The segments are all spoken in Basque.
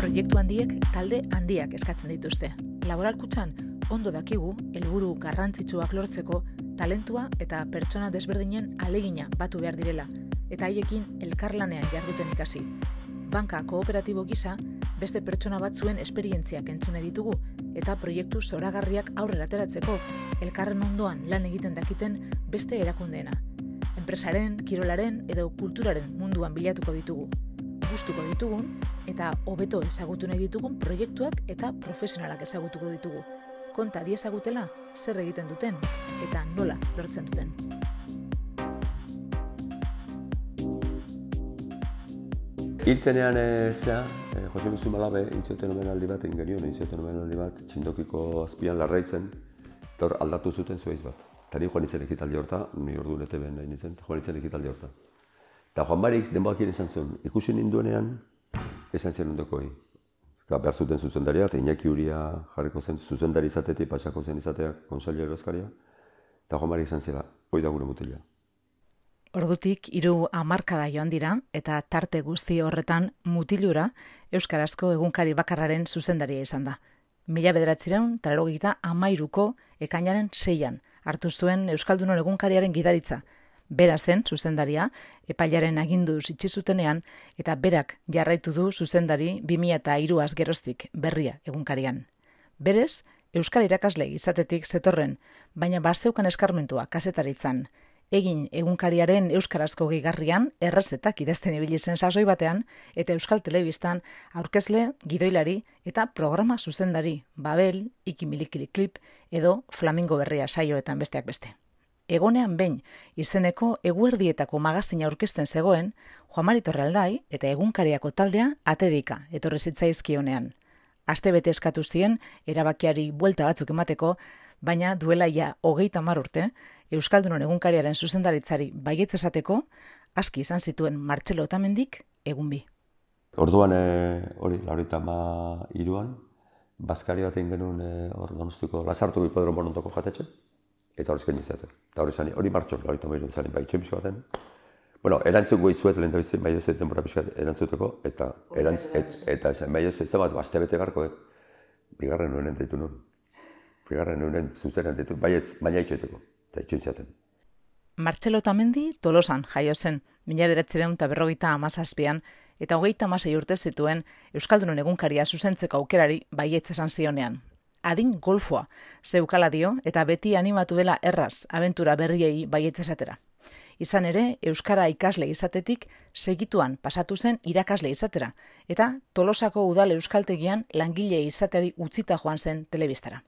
Proiektu handiek talde handiak eskatzen dituzte. Laboralkutxan ondo dakigu helburu garrantzitsuak lortzeko talentua eta pertsona desberdinen alegina batu behar direla eta haiekin elkarlanean jarduten ikasi. Banka kooperatibo gisa beste pertsona batzuen esperientziak entzune ditugu eta proiektu zoragarriak aurrera ateratzeko elkarren ondoan lan egiten dakiten beste erakundeena. Enpresaren, kirolaren edo kulturaren munduan bilatuko ditugu. Gustuko ditugun eta hobeto ezagutu nahi ditugun proiektuak eta profesionalak ezagutuko ditugu. Konta diezagutela zer egiten duten eta nola lortzen duten. Hiltzenean e, zea, e, Jose Mizu Malabe, intzioten omen aldi bat, ingenion, intzioten omen aldi bat, txindokiko azpian larraitzen, eta hor aldatu zuten zuaiz bat. Eta ni joan itzen ekitaldi horta, ni ordu nete behen nahi nintzen, joan itzen ekitaldi horta. Eta Juan Barik denboakien esan zuen, ikusi ninduenean, esan zen ondoko Ka, behar zuten zuzendaria, eta Iñaki Uria jarriko zen zuzendari izatetik, pasako zen izateak, konsalia erozkaria. Eta Juan Barik esan zela, hoi da gure mutila. Ordutik hiru hamarkada joan dira eta tarte guzti horretan mutilura euskarazko egunkari bakarraren zuzendaria izan da. Mila bederatzireun, tararogita amairuko ekainaren seian hartu zuen Euskaldunon egunkariaren gidaritza. Bera zen zuzendaria, epailaren agindu zutenean eta berak jarraitu du zuzendari 2000 eta iruaz geroztik berria egunkarian. Berez, Euskal irakasle izatetik zetorren, baina bazeukan eskarmentua kasetaritzan, egin egunkariaren euskarazko gehigarrian errezetak idazten ibili zen sasoi batean eta Euskal Telebistan aurkezle, gidoilari eta programa zuzendari Babel, Ikimilikili Klip edo Flamingo Berria saioetan besteak beste. Egonean behin izeneko eguerdietako magazina aurkezten zegoen, Juan Mari Torraldai eta egunkariako taldea atedika etorri zitzaizkionean. Aste bete eskatu zien erabakiari buelta batzuk emateko, baina duela ja hogeita mar urte, Euskaldunon egunkariaren zuzendaritzari baietz esateko, aski izan zituen Martxelo Otamendik egun bi. Orduan, e, hori, laurita ma iruan, Baskari bat egin genuen e, hor donostiko, lasartu hipodron bonontoko jatetxe, eta hori izate. Eta hori zani, hori martxo, laurita ma iruan zani, bai txemizko baten. Bueno, erantzun goi zuet lehen dabizen, bai ez denbora pixkat erantzuteko, eta erantz, et, eta esan, bai ez bat, bazte bete garko, bigarren nuen entaitu nuen. Bigarren nuen zuzen entaitu, bai ez, baina itxoeteko eta itxoin Martxelo Tamendi tolosan jaio zen, mila beratzereun eta berrogeita amazazpian, eta hogeita amasei urte zituen Euskaldunon egunkaria zuzentzeko aukerari baietz esan zionean. Adin golfoa, zeukala dio, eta beti animatu dela erraz, abentura berriei baietz esatera. Izan ere, Euskara ikasle izatetik segituan pasatu zen irakasle izatera, eta tolosako udal euskaltegian langile izateri utzita joan zen telebistara.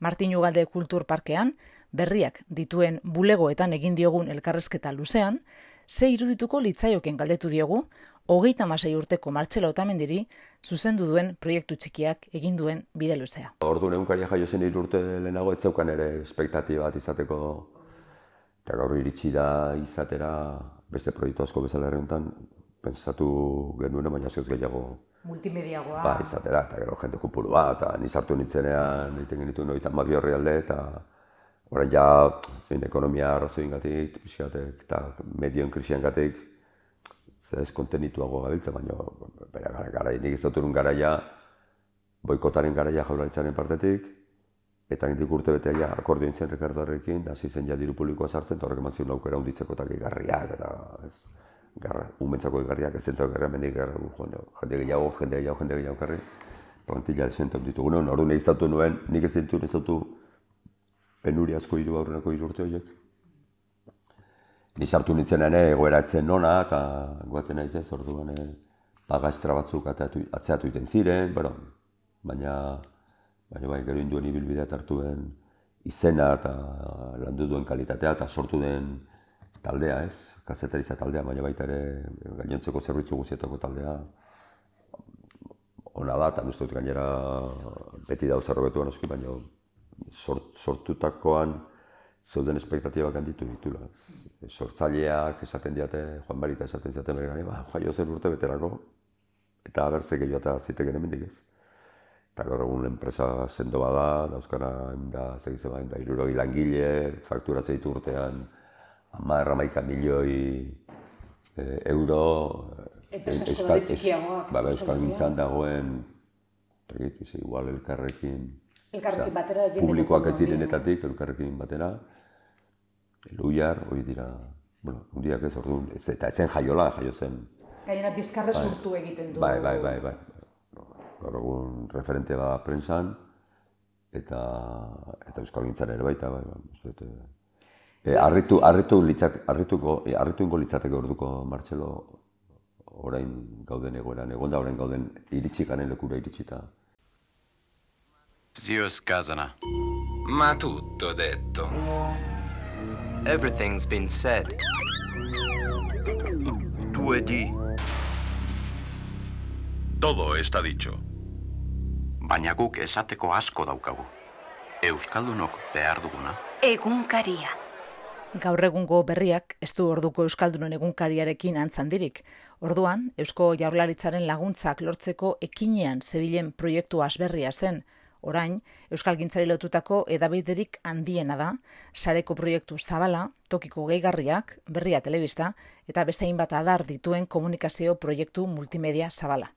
Martin Ugalde Kultur Parkean, berriak dituen bulegoetan egin diogun elkarrezketa luzean, ze irudituko litzaioken galdetu diogu, hogeita masai urteko Martxelo Otamendiri zuzendu duen proiektu txikiak egin duen bide luzea. Ordu neunkaria jaio zen urte lehenago, ez zeukan ere espektatiba bat izateko, eta gaur iritsi da izatera beste proiektu asko bezala errentan, pensatu genuen baina zehoz gehiago multimediagoa. Ba, izatera, eta gero jende kupuru bat, eta nizartu nintzenean, egiten genitu noitan mabi horri alde, eta Horren ja, fin, ekonomia arrazoin gatik, eta medion krisian gatik, ez kontenituago gabiltza, baina bera gara, gara, nik ez dut garaia, boikotaren garaia jaurlaritzaren partetik, eta gintik urte betea ja, akordio intzen Ricardo Arrekin, da zizen ja diru publikoa sartzen, eta horrek eman zion aukera hunditzeko eta gehiagarriak, eta ez, garra, umentzako gehiagarriak, ez zentzako gehiagarriak, mendik gehiago, jende gehiago, jende gehiago, jende gehiago, jarri, plantilla esentan ditugu, hori nahi zautu nuen, nik ez zintu, ez penuri asko hiru aurreneko hiru urte horiek. Ni sartu nintzen ere egoeratzen nona eta goatzen naiz ez orduan e, paga estra batzuk atatu, atzeatu iten ziren, bueno, baina baina bai gero induen ibilbidea hartuen izena eta landu duen kalitatea eta sortu den taldea, ez? Kazetaritza taldea, baina baita ere gainontzeko zerbitzu guztietako taldea ona da, eta dut gainera beti dauz errobetuan oski, baina sort, sortutakoan zeuden espektatibak handitu ditula. Sortzaileak esaten diate, Juan Barita esaten diate bere ba, jaio zen urte beterako, eta abertze gehiago eta ziteken emendik ez. Eta gaur egun enpresa sendo bada, dauzkana, da, zegize bain, da, iruroi langile, fakturatze ditu urtean, ama erramaika milioi e, euro, Enpresa asko daude txikiagoak. Ba, euskal gintzan dagoen, egit, igual elkarrekin, Elkarrekin batera jende publikoak ez direnetatik, elkarrekin batera, eluiar, hori dira, bueno, hundiak ez orduan, ez, eta etzen jaiola, jaio zen, Gainera bizkarre sortu egiten du. bai, bai, bai, bai. Gaur egun referente bada prensan, eta, eta euskal gintzan ere baita, bai, bai, uste dut, eh, arritu, arritu, litzak, arrituko, eh, arritu ingo litzateke orduko Martxelo orain gauden egoeran, egon da orain gauden iritsi garen lekura iritsita. Zio Scasana. Ma tutto detto. Everything's been said. Due di. Todo está dicho. Baina guk esateko asko daukagu. Euskaldunok behar duguna. Egunkaria. Gaur egungo berriak ez du orduko Euskaldunon egunkariarekin antzandirik. Orduan, Eusko Jaurlaritzaren laguntzak lortzeko ekinean zebilen proiektu asberria zen. Orain, Euskal Gintzari lotutako edabiderik handiena da, sareko proiektu zabala, tokiko gehigarriak, berria telebista, eta beste hainbat adar dituen komunikazio proiektu multimedia zabala.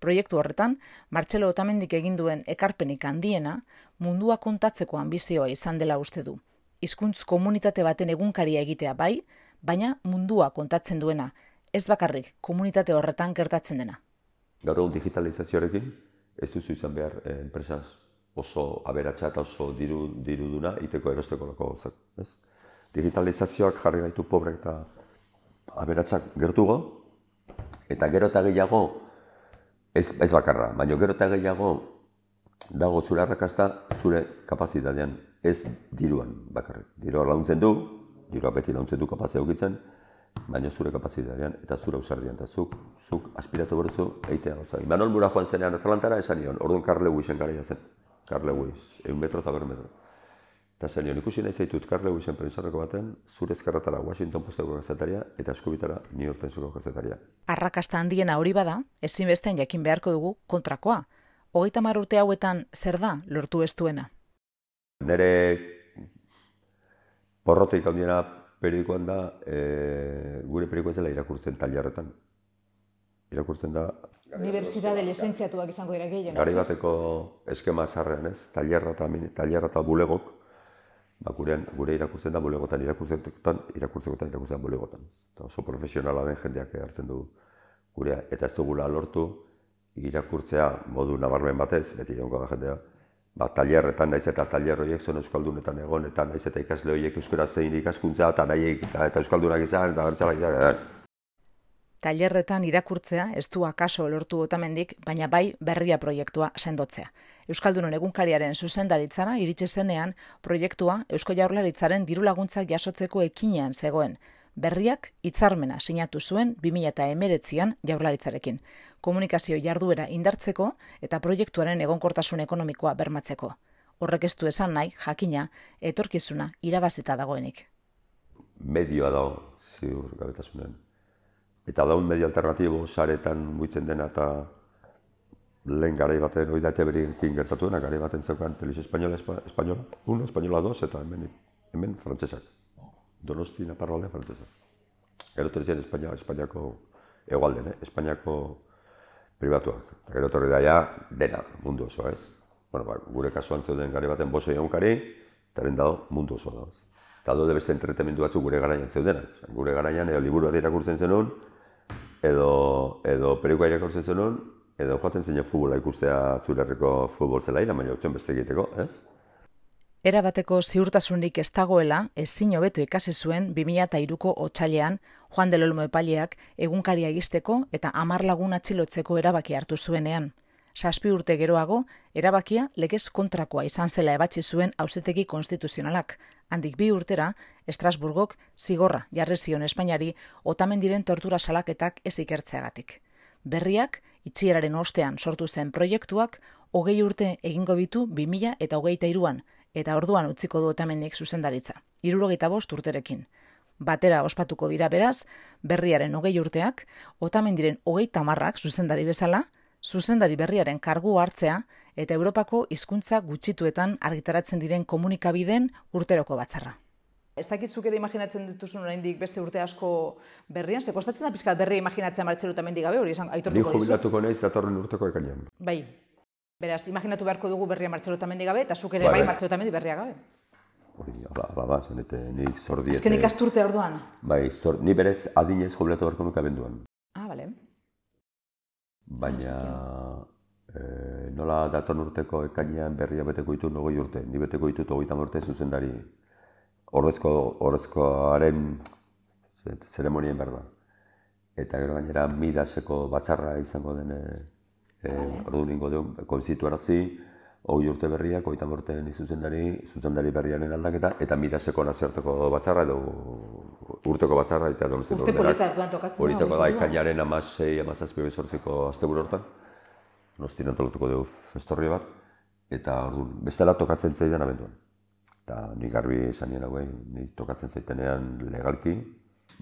Proiektu horretan, Martxelo Otamendik egin duen ekarpenik handiena, mundua kontatzeko ambizioa izan dela uste du. Hizkuntz komunitate baten egunkaria egitea bai, baina mundua kontatzen duena, ez bakarrik komunitate horretan gertatzen dena. Gaur egun digitalizazioarekin, ez duzu izan behar eh, enpresaz oso aberatsa eta oso diru, diruduna iteko erosteko lako gauzak. Ez? Digitalizazioak jarri gaitu pobrek eta aberatsak gertugo, eta gero eta gehiago, ez, ez bakarra, baina gero eta gehiago dago zure arrakasta zure kapazitatean, ez diruan bakarrik. Dirua launtzen du, dirua beti launtzen du kapazia ukitzen, baina zure kapazitatean eta zure ausardian, eta zuk, zuk aspiratu berzu eitea gauza. Imanol Mura joan zenean Atlantara esan nion, orduan Carl Lewisen garaia zen. Carl Lewis, egun metro eta berro metro. Eta zen nion, ikusi nahi zaitut Carl Lewisen prensarreko baten, zure ezkerratara Washington Posteko gazetaria eta eskubitara New York Timeseko gazetaria. Arrakasta handiena hori bada, ezinbestean jakin beharko dugu kontrakoa. Hogeita mar urte hauetan zer da lortu ez duena? Nere porrotik handiena periodikoan da, e, gure periodikoa zela irakurtzen tailerretan. Irakurtzen da, Unibertsitate lizentziatuak izango dira gehien. garai bateko eskema zarrean, ez? Tailerra eta, tailerra eta bulegok, ba, gurean, gure irakurtzen da bulegotan, irakurtzekotan, irakurtzekotan, irakurtzen bulegotan. Eta oso profesionala den jendeak hartzen du gurea, eta ez dugula lortu irakurtzea modu nabarmen batez, beti egongo da jendea, ba, tailerretan naiz eta tailer horiek zen euskaldunetan egon, eta naiz eta ikasle horiek euskara zein ikaskuntza, eta nahi eta, eta euskaldunak izan, eta bertzalak izan, Tailerretan irakurtzea ez du akaso lortu otamendik, baina bai berria proiektua sendotzea. Euskaldunon egunkariaren zuzendaritzara iritsi zenean proiektua Eusko Jaurlaritzaren diru laguntzak jasotzeko ekinean zegoen. Berriak hitzarmena sinatu zuen 2019an Jaurlaritzarekin. Komunikazio jarduera indartzeko eta proiektuaren egonkortasun ekonomikoa bermatzeko. Horrek ez du esan nahi, jakina, etorkizuna irabazita dagoenik. medioa dago, ziur gabetasunen. Eta daun medio alternatibo saretan muitzen dena eta lehen garai baten, hori da eteberiekin gertatu dena, garai baten zeukan Televizio Espainola, espa, Espainola, uno, Espainola dos, eta hemen, hemen frantsesak. Donosti, Naparralde, frantsesak. Gero etorri ziren Espainia, Espainiako egualden, eh? Espainiako pribatuak. Eta gero etorri da ja, dena, mundu oso, ez? Bueno, ba, gure kasuan zeuden gari baten boso egunkari, eta dago mundu oso da. Eta daude beste entretenimendu batzuk gure garaian zeudenak. Gure garaian edo liburu bat irakurtzen zenuen, edo, edo perikoa irakurtzen zenuen, edo joaten zen futbola ikustea zure herriko futbol zelaira, baina utzen beste egiteko, ez? Era bateko ziurtasunik ez dagoela, ezin hobeto ikasi zuen 2003ko otsailean Juan del Olmo epaileak egunkaria egisteko eta hamar lagun atxilotzeko erabaki hartu zuenean. Saspi urte geroago, erabakia legez kontrakoa izan zela ebatzi zuen auzetegi konstituzionalak. Handik bi urtera, Estrasburgok zigorra jarri zion Espainiari otamendiren tortura salaketak ez ikertzeagatik. Berriak, itxieraren ostean sortu zen proiektuak, hogei urte egingo ditu 2000 eta hogeita iruan, eta orduan utziko du otamendik zuzendaritza, irurogeita bost urterekin. Batera ospatuko dira beraz, berriaren hogei urteak, otamendiren hogeita marrak zuzendari bezala, zuzendari berriaren kargu hartzea eta Europako hizkuntza gutxituetan argitaratzen diren komunikabideen urteroko batzarra. Ez dakit ere imaginatzen dituzun oraindik beste urte asko berrian, ze kostatzen da pizkat berri imaginatzea martxeluta mendik gabe, hori esan Ni aitortuko dizu. jubilatuko naiz datorren urteko ekainean. Bai. Beraz, imaginatu beharko dugu berria martxeluta mendik gabe, eta zuk ere Bai, bai bai. martxeluta mendik berria gabe. Hori, hala, hala da, zenete, nik zor diete... Azken ikasturte orduan. Bai, zor, ni berez adinez jubilatu beharko nuke abenduan. Baina, e, nola datorren urteko ekainean berria beteko ditu nogoi urte. Ni beteko ditut hogeita urte zuzendari ordezko, ordezkoaren ze- zeremonien behar da. Eta gero gainera midaseko batzarra izango den e, e, orduan ingo dugu, konzitu hogei urte berriak, hogeita urte ni zuzendari, berriaren aldaketa, eta midaseko nazioarteko batzarra edo urteko batzarra eta donostiako Urte polita orduan tokatzen da, izango da, ekainaren amasei, amazazpi, bezortziko asteburu hortan. Nostien antolatuko dugu festorri bat, eta orduan, bestela tokatzen zaidan abenduan. Eta nik garbi esan nien hauei, nik tokatzen zaitenean legalki,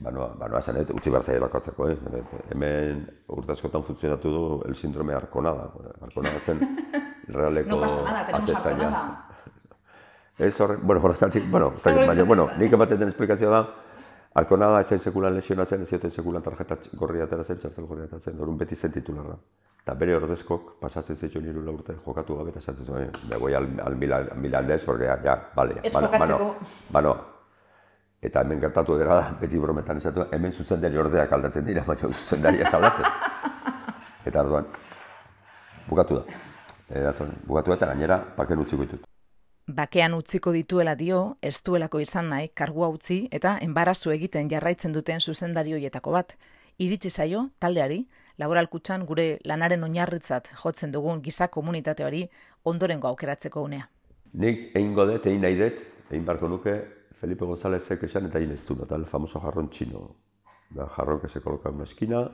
banoa, banoa esan dut, utzi behar zaila bakotzeko, eh? Hemen urte askotan funtzionatu du el síndrome Arconada. Arconada zen realeko No pasa nada, tenemos arconada. Ez horre, bueno, horregatik, bueno, ez dakit, hori baina, bueno, nik ematen den esplikazioa da, Arkonada ezen sekulan lesionatzen, ez zioten sekulan tarjeta tx- gorria atera zen, txartel gorria atera zen, orduan beti zen titularra. Eta bere ordezkok pasatzen zituen hiru lau urte jokatu gabe, eta esaten zuen, me voy al, al Milan, milandez, porque ya, ya, vale, Ez bano, bano, bano. Eta hemen gertatu dira da, beti brometan esatu, hemen zuzendari ordeak aldatzen dira, baina zuzendari ez aldatzen. Eta orduan, bukatu da. E, dator, bukatu da eta gainera, paken utziko ditut. Bakean utziko dituela dio, ez duelako izan nahi kargua utzi eta enbarazu egiten jarraitzen duten zuzendari hoietako bat. Iritsi zaio taldeari, laboralkutxan gure lanaren oinarritzat jotzen dugun giza komunitateari ondorengo aukeratzeko unea. Nik egingo dut, egin nahi dut, egin beharko nuke Felipe Gonzálezek esan eta egin ez du, eta el famoso jarrón chino. Da jarrón que se coloca en una esquina,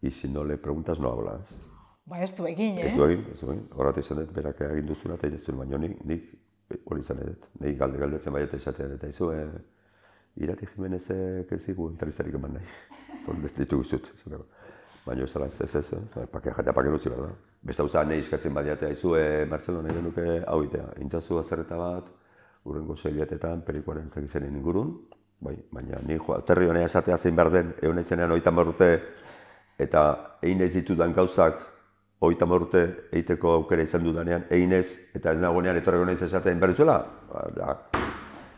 y si no le preguntas no hablas. Ba ez du egin, Ez du egin, ez du egin. Horrat izan dut, berak egin duzuna eta egin baina nik, nik hori izan dut. Nik galde galdetzen baiet esatea, eta izu, e, irati Jimenezek ez zigu entrevistarik eman nahi. Zon, ez ditu guzut. Baina ez dela ez ez ez, eh? pake jatea pake utzi behar da. Beste hau nahi eskatzen badiatea, izu, e, Marcelo nahi genuke hau itea. Intzazu azerreta bat, urrengo seiletetan, perikoaren ezagizenen ingurun, bai, baina ni jo, aterri honea esatea zein behar den, egon izenean oitan urte, eta egin ez ditudan gauzak, oitan urte egiteko aukera izan dudanean, egin ez, eta ez nagoenean etorreko naiz esaten behar zuela, ba, ja,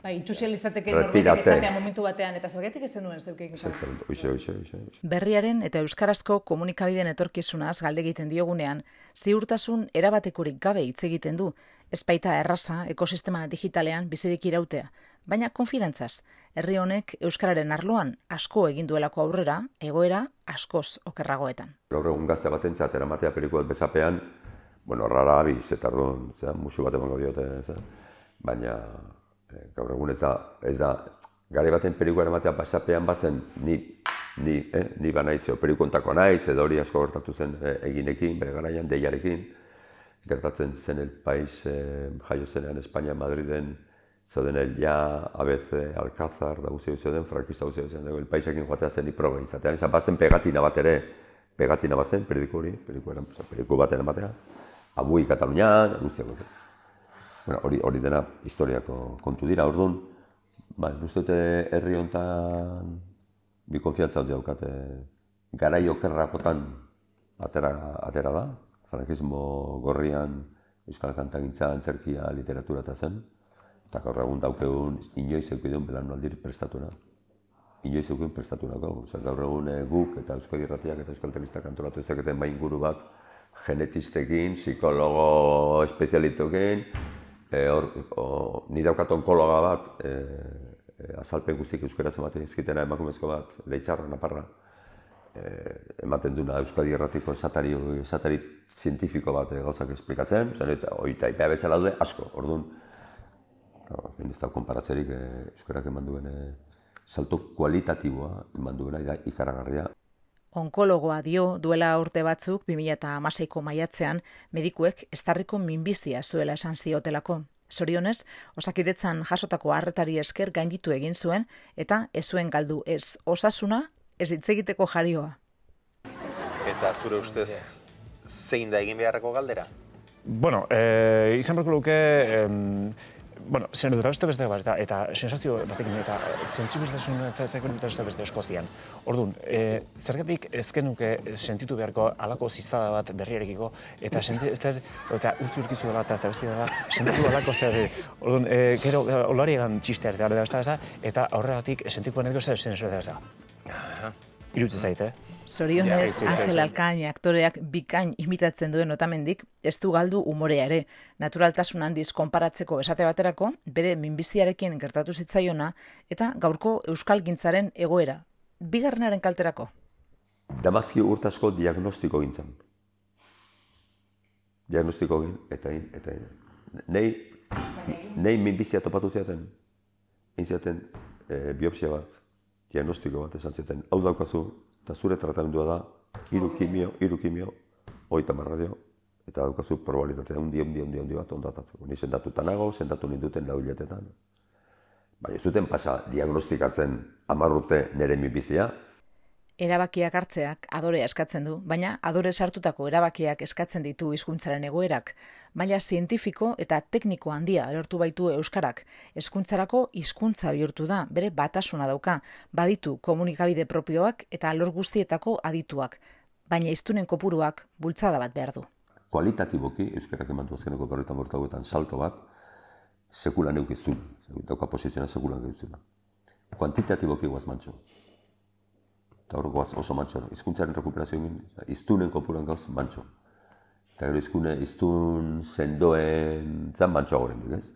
Bai, itxusia litzateke norbaitek esatea momentu batean, eta zergatik ez zenuen zeukeik exactamente, oixe, oixe, oixe. Berriaren eta euskarazko komunikabideen etorkizunaz galde egiten diogunean, ziurtasun erabatekorik gabe hitz egiten du, espaita erraza ekosistema digitalean bizirik irautea, baina konfidentzaz, herri honek euskararen arloan asko egin duelako aurrera, egoera askoz okerragoetan. Gaur egun gazte batentzat eramatea pelikua bezapean, bueno, rara abiz, eta orduan, zera, musu bat emango diote, zera. baina eh, gaur egun ez da, ez da, gare baten pelikua eramatea bezapean bazen, ni, ni, eh, ni ba naiz, edo pelikontako naiz, edo hori asko gertatu zen eh, eginekin, bere garaian, deiarekin, gertatzen zen el país, eh, jaio zenean Espainia, Madriden, zeuden el ja, ABC, Alcázar, da guzti zeuden, frankista guzti zeuden, el paisekin joatea zen iproga izatean, izan bazen pegatina bat ere, pegatina bat zen, periodiko hori, periodiko, eran, periodiko baten ematea, abui Katalunian, hori. Bueno, hori, hori dena historiako kontu dira, orduan, uste dute herri honetan bi konfiantza handi daukate. Garai okerrakotan atera, atera da, frankismo gorrian euskal kantagintza, antzerkia, literatura eta zen, eta gaur egun daukegun inoiz eukidun belanaldir prestatura. Inoiz eukidun prestaturako. Osea, gaur egun eh, guk eta Euskadi Irratiak eta Euskal Telebistak antolatu ezaketen bain guru bat genetistekin, psikologo espezialitokin, e, hor, o, ni daukat onkologa bat, e, e, azalpen guztiak euskaraz ematen izkitena emakumezko bat, leitzarra, naparra, e, ematen duna Euskadi Erratiko esatari, esatari zientifiko bat e, gauzak esplikatzen, zen, eta oita ipea bezala daude asko, orduan, Eta, ez da konparatzerik e, euskarak eman duen e, salto kualitatiboa eman duena da ikaragarria. Onkologoa dio duela urte batzuk 2016ko maiatzean medikuek estarriko minbizia zuela esan ziotelako. Zorionez, osakidetzan jasotako harretari esker gainditu egin zuen eta ez zuen galdu ez osasuna, ez hitz egiteko jarioa. Eta zure ustez zein da egin beharreko galdera? Bueno, eh, izan beharko luke em, bueno, zen dut beste beste bat, eta, eta sensazio batekin, eta zentzibiltasun zaitzaiko dut beste eskozian. Orduan, e, zergatik ezkenuke sentitu beharko alako ziztada bat berriarekiko, eta senti, eta, eta utzi urkizu dela, eta, eta beste dela, sentitu alako zer, orduan, e, gero, olari egan txistea, eta, eta, eta, eta aurregatik sentiko benetiko zer zen ez Irutzen zait, eh? Zorionez, ja, Angel Alkain aktoreak bikain imitatzen duen otamendik, ez du galdu umorea ere. Naturaltasun handiz konparatzeko esate baterako, bere minbiziarekin gertatu zitzaiona, eta gaurko euskal gintzaren egoera. Bigarrenaren kalterako? Damazki urtasko diagnostiko gintzen. Diagnostiko gin, eta in, eta in. Nei, nei minbizia topatu ziaten. Inziaten e, biopsia bat diagnostiko bat esan zeten, hau daukazu, eta zure tratamendua da, iru kimio, iru kimio, oita marradio, eta daukazu probabilitatea undi, undi, undi, undi bat ondatatzeko. Ni sendatuta nago, sendatu ninduten lau hiletetan. Baina zuten pasa diagnostikatzen amarrute nire mibizia, Erabakiak hartzeak adorea eskatzen du, baina adore sartutako erabakiak eskatzen ditu hizkuntzaren egoerak. Maila zientifiko eta tekniko handia lortu baitu euskarak. Hezkuntzarako hizkuntza bihurtu da, bere batasuna dauka, baditu komunikabide propioak eta lor guztietako adituak. Baina hiztunen kopuruak bultzada bat behar du. Kualitatiboki euskarak emantu azkeneko berretan bortagoetan salto bat sekula neukizun, dauka posizioa sekula neukizun. Kuantitatiboki guaz mantxo eta hor goaz oso mantxo, izkuntzaren rekuperazio egin, iztunen kopuran gauz mantxo. Eta gero izkune, iztun sendoen zan mantxo agoren duk, ez?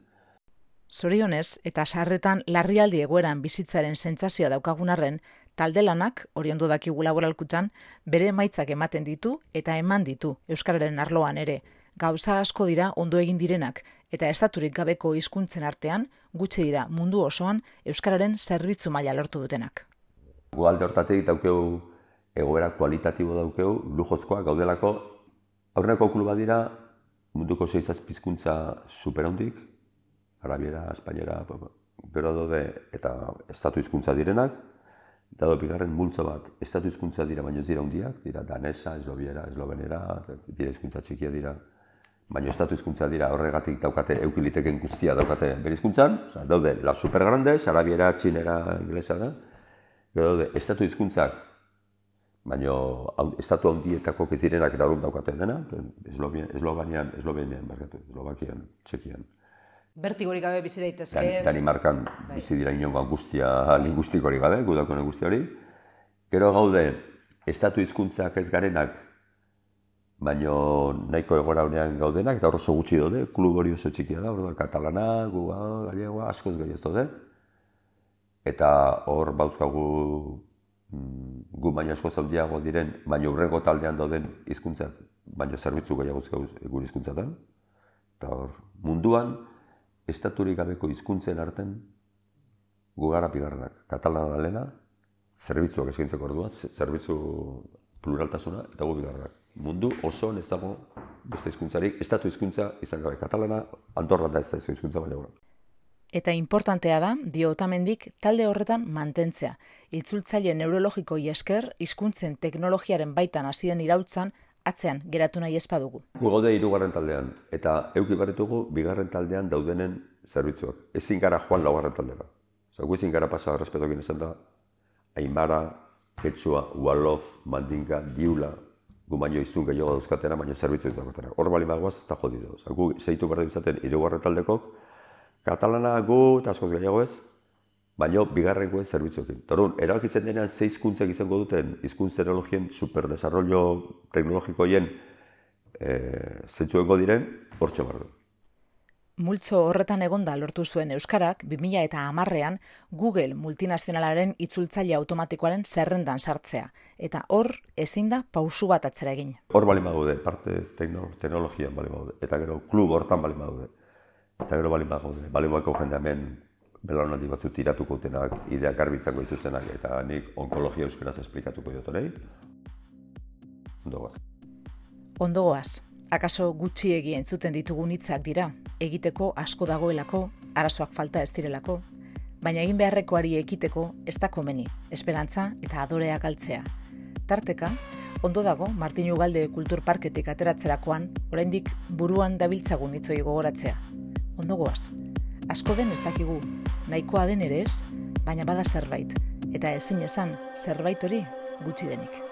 Zorionez, eta sarretan larrialdi egoeran bizitzaren sentsazioa daukagunarren, talde lanak, oriondu dakigu laboralkutxan, bere maitzak ematen ditu eta eman ditu Euskararen arloan ere. Gauza asko dira ondo egin direnak, eta estaturik gabeko hizkuntzen artean, gutxi dira mundu osoan Euskararen zerbitzu maila lortu dutenak. Gu alde hortatik daukeu egoera kualitatibo daukeu, lujozkoa gaudelako, aurreneko kluba dira, munduko seizaz pizkuntza superondik, arabiera, espainera, gero daude, eta estatu hizkuntza direnak, dado bigarren multzo bat, estatu hizkuntza dira, baino dira hundiak, dira danesa, eslobiera, eslobenera, dira hizkuntza txikia dira, baina estatu hizkuntza dira horregatik daukate eukiliteken guztia daukate bere hizkuntzan, daude la supergrandes, arabiera, txinera, inglesa da, Gero de, estatu hizkuntzak, baina estatu handietako ez direnak eta horren daukaten dena, Eslovenian, Eslovenian, barkatu, Eslovakian, Txekian. Bertigorik gabe bizi daitezke. Dan, Danimarkan bai. bizi dira inongo angustia linguistikorik gabe, gudako angustia hori. Gero gaude, estatu hizkuntzak ez garenak, baino nahiko egora honean gaudenak, eta oso gutxi daude, klub hori oso txikia da, hori katalana, gu, gallegoa, askoz gehiago daude eta hor bauzkagu mm, gu baina asko zaudiago diren, baina urrego taldean dauden hizkuntzak, baina zerbitzu gehiago gure hizkuntzatan. Eta hor, munduan, estaturik gabeko hizkuntzen arten, gu gara pigarrenak, katalana da lena, zerbitzuak eskaintzeko orduan, zerbitzu pluraltasuna eta gu bigarrenak. Mundu oso ez dago beste hizkuntzarik, estatu hizkuntza izan gabe katalana, Andorra da ez da hizkuntza baina eta importantea da, dio otamendik, talde horretan mantentzea. Itzultzaile neurologiko esker, hizkuntzen teknologiaren baitan hasien irautzan, atzean geratu nahi ezpadugu. Gu gaude irugarren taldean, eta euki barretugu bigarren taldean daudenen zerbitzuak. Ezin gara joan laugarren taldera. Osa, gu ezin gara pasa respetokin esan da, Aimara, Ketsua, Ualof, Mandinga, Diula, gu baino izun gehiago dauzkatena, baino zerbitzu izakotena. Hor bali magoaz, ez da jodido. Osa, gu zeitu barra izaten irugarren taldekok, katalana gu eta askoz gehiago ez, baino bigarrengoen zerbitzuekin. Torun, erabakitzen denean ze hizkuntzak izango duten hizkuntz teknologien superdesarrollo teknologikoien eh zentzuengo diren hortxe bardu. Multzo horretan egonda lortu zuen Euskarak 2000 eta hamarrean Google multinazionalaren itzultzaile automatikoaren zerrendan sartzea. Eta hor ezin da pausu bat atzera egin. Hor bali magude, parte teknologian bali magude. Eta gero klub hortan bali magude. Eta gero bali bago, bali bako jende hemen belaunaldi batzu tiratuko utenak, ideak garbitzango dituztenak, eta nik onkologia euskeraz esplikatuko dut hori. Ondo goaz. Ondo goaz. Akaso gutxi egien zuten ditugun hitzak dira, egiteko asko dagoelako, arazoak falta ez direlako, baina egin beharrekoari ekiteko ez da komeni, esperantza eta adorea galtzea. Tarteka, ondo dago Martin Ugalde Kulturparketik ateratzerakoan, oraindik buruan dabiltzagun hitzoi gogoratzea ondo goaz. Asko den ez dakigu, nahikoa den ere ez, baina bada zerbait, eta ezin esan zerbait hori gutxi denik.